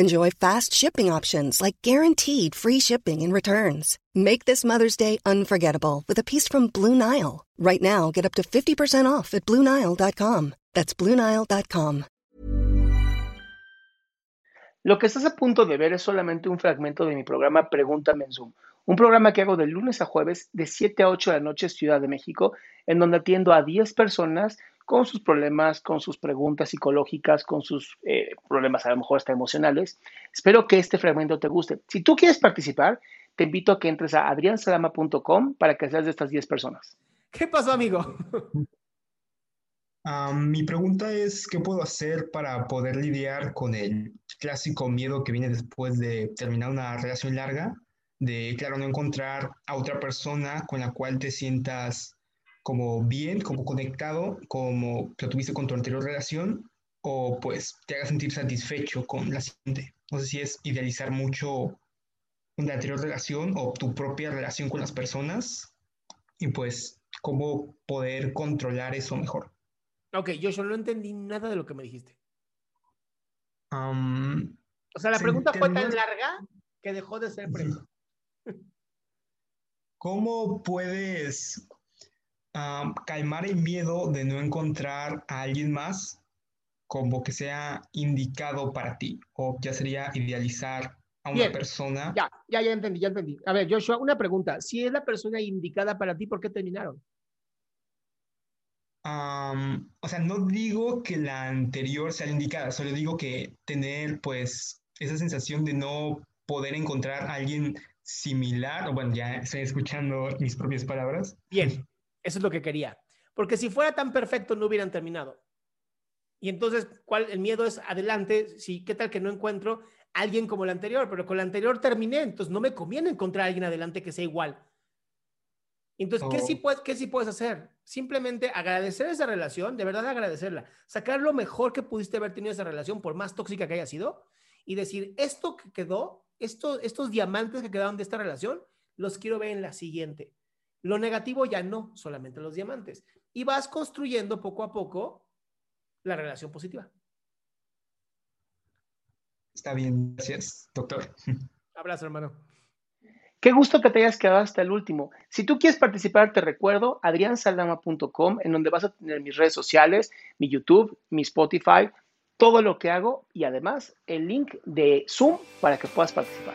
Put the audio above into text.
Enjoy fast shipping options like guaranteed free shipping and returns. Make this Mother's Day unforgettable with a piece from Blue Nile. Right now, get up to 50% off at BlueNile.com. That's BlueNile.com. Lo que estás a punto de ver es solamente un fragmento de mi programa Pregúntame en Zoom, un programa que hago de lunes a jueves de 7 a 8 de la noche Ciudad de México, en donde atiendo a 10 personas con sus problemas, con sus preguntas psicológicas, con sus eh, problemas a lo mejor hasta emocionales. Espero que este fragmento te guste. Si tú quieres participar, te invito a que entres a adriansalama.com para que seas de estas 10 personas. ¿Qué pasó, amigo? Ah, mi pregunta es, ¿qué puedo hacer para poder lidiar con el clásico miedo que viene después de terminar una relación larga? De, claro, no encontrar a otra persona con la cual te sientas como bien, como conectado, como lo tuviste con tu anterior relación, o pues te haga sentir satisfecho con la siguiente. No sé si es idealizar mucho una anterior relación o tu propia relación con las personas y pues cómo poder controlar eso mejor. Ok, yo no entendí nada de lo que me dijiste. O sea, la Se pregunta fue tan larga que dejó de ser pregunta. ¿Cómo puedes calmar el miedo de no encontrar a alguien más como que sea indicado para ti? O ya sería idealizar a una Bien. persona. Ya, ya, ya entendí, ya entendí. A ver, Joshua, una pregunta. Si es la persona indicada para ti, ¿por qué terminaron? Am, o sea, no digo que la anterior sea la indicada, solo digo que tener pues esa sensación de no poder encontrar a alguien similar, o bueno, ya estoy escuchando mis propias palabras. Bien, eso es lo que quería. Porque si fuera tan perfecto, no hubieran terminado. Y entonces, ¿cuál? El miedo es adelante. Si, ¿Qué tal que no encuentro a alguien como el anterior? Pero con la anterior terminé, entonces no me conviene encontrar a alguien adelante que sea igual. Entonces, ¿qué, sí Oh. puedes, ¿qué sí puedes hacer? Simplemente agradecer esa relación, de verdad agradecerla. Sacar lo mejor que pudiste haber tenido esa relación, por más tóxica que haya sido, y decir, esto que quedó, esto, estos diamantes que quedaron de esta relación, los quiero ver en la siguiente. Lo negativo ya no, solamente los diamantes. Y vas construyendo poco a poco la relación positiva. Está bien, gracias, doctor. Abrazo, hermano. Qué gusto que te hayas quedado hasta el último. Si tú quieres participar, te recuerdo adriansaldama.com, en donde vas a tener mis redes sociales, mi YouTube, mi Spotify, todo lo que hago y además el link de Zoom para que puedas participar.